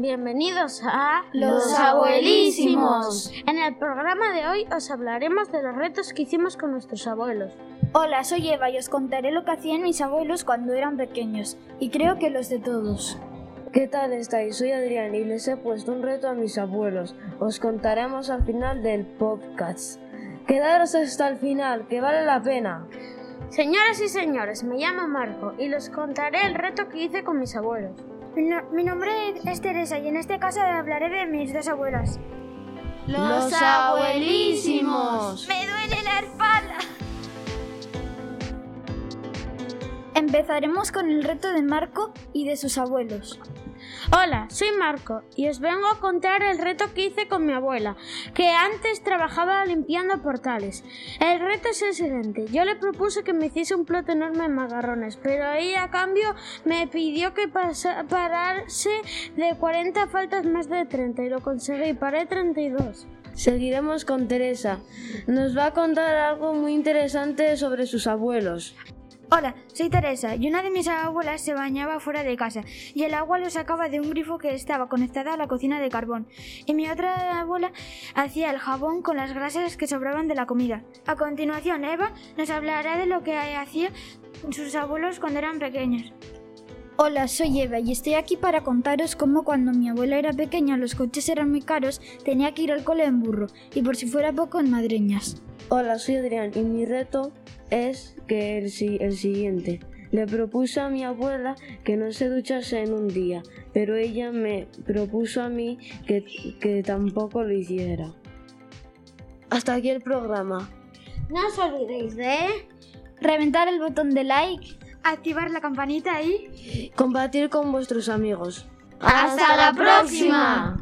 Bienvenidos a Los Abuelísimos. En el programa de hoy os hablaremos de los retos que hicimos con nuestros abuelos. Hola, soy Eva y os contaré lo que hacían mis abuelos cuando eran pequeños, y creo que los de todos. ¿Qué tal estáis? Soy Adrián y les he puesto un reto a mis abuelos. Os contaremos al final del podcast. Quedaros hasta el final, que vale la pena. Señoras y señores, me llamo Marco y les contaré el reto que hice con mis abuelos. Mi, no- mi nombre es Teresa y en este caso hablaré de mis dos abuelas. Los Abuelísimos. ¡Me duele la espalda! Empezaremos con el reto de Marco y de sus abuelos. Hola, soy Marco y os vengo a contar el reto que hice con mi abuela, que antes trabajaba limpiando portales. El reto es el siguiente. Yo le propuse que me hiciese un plato enorme de macarrones, pero ella a cambio me pidió que parase de 40 faltas más de 30 y lo conseguí, paré 32. Seguiremos con Teresa. Nos va a contar algo muy interesante sobre sus abuelos. Hola, soy Teresa y una de mis abuelas se bañaba fuera de casa y el agua lo sacaba de un grifo que estaba conectado a la cocina de carbón. Y mi otra abuela hacía el jabón con las grasas que sobraban de la comida. A continuación, Eva nos hablará de lo que hacía sus abuelos cuando eran pequeños. Hola, soy Eva y estoy aquí para contaros cómo cuando mi abuela era pequeña los coches eran muy caros, tenía que ir al cole en burro y por si fuera poco en madreñas. Hola, soy Adrián y mi reto es que el, si- el siguiente. Le propuse a mi abuela que no se duchase en un día, pero ella me propuso a mí que, que tampoco lo hiciera. Hasta aquí el programa. No os olvidéis de... Reventar el botón de like. Activar la campanita y... Compartir con vuestros amigos. ¡Hasta la próxima!